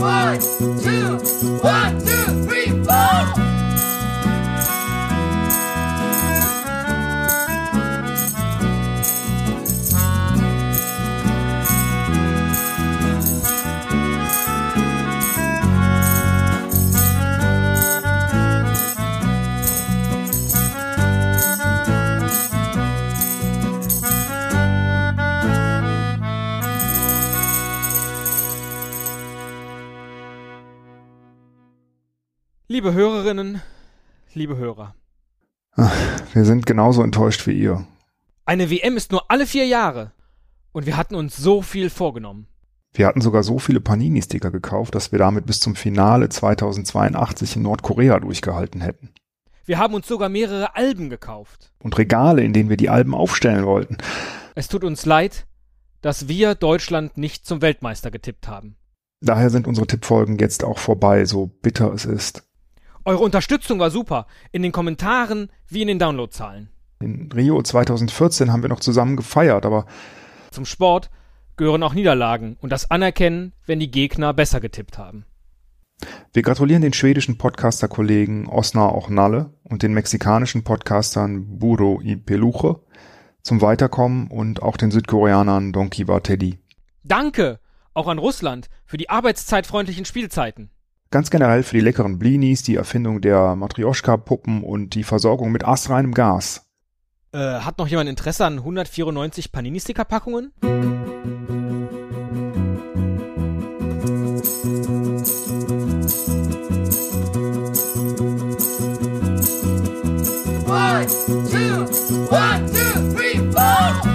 One, two, one, two. Liebe Hörerinnen, liebe Hörer. Wir sind genauso enttäuscht wie ihr. Eine WM ist nur alle vier Jahre. Und wir hatten uns so viel vorgenommen. Wir hatten sogar so viele Panini-Sticker gekauft, dass wir damit bis zum Finale 2082 in Nordkorea durchgehalten hätten. Wir haben uns sogar mehrere Alben gekauft. Und Regale, in denen wir die Alben aufstellen wollten. Es tut uns leid, dass wir Deutschland nicht zum Weltmeister getippt haben. Daher sind unsere Tippfolgen jetzt auch vorbei, so bitter es ist. Eure Unterstützung war super, in den Kommentaren wie in den Downloadzahlen. In Rio 2014 haben wir noch zusammen gefeiert, aber Zum Sport gehören auch Niederlagen und das Anerkennen, wenn die Gegner besser getippt haben. wir gratulieren den schwedischen Podcaster-Kollegen Osnar Ochnalle und den mexikanischen Podcastern Buro y Peluche zum Weiterkommen und auch den Südkoreanern Don Kiva Teddy. Danke auch an Russland für die arbeitszeitfreundlichen Spielzeiten. Ganz generell für die leckeren Blinis, die Erfindung der Matrioschka-Puppen und die Versorgung mit astreinem Gas. Äh, hat noch jemand Interesse an 194 Panini-Sticker-Packungen? One, two, one, two, three.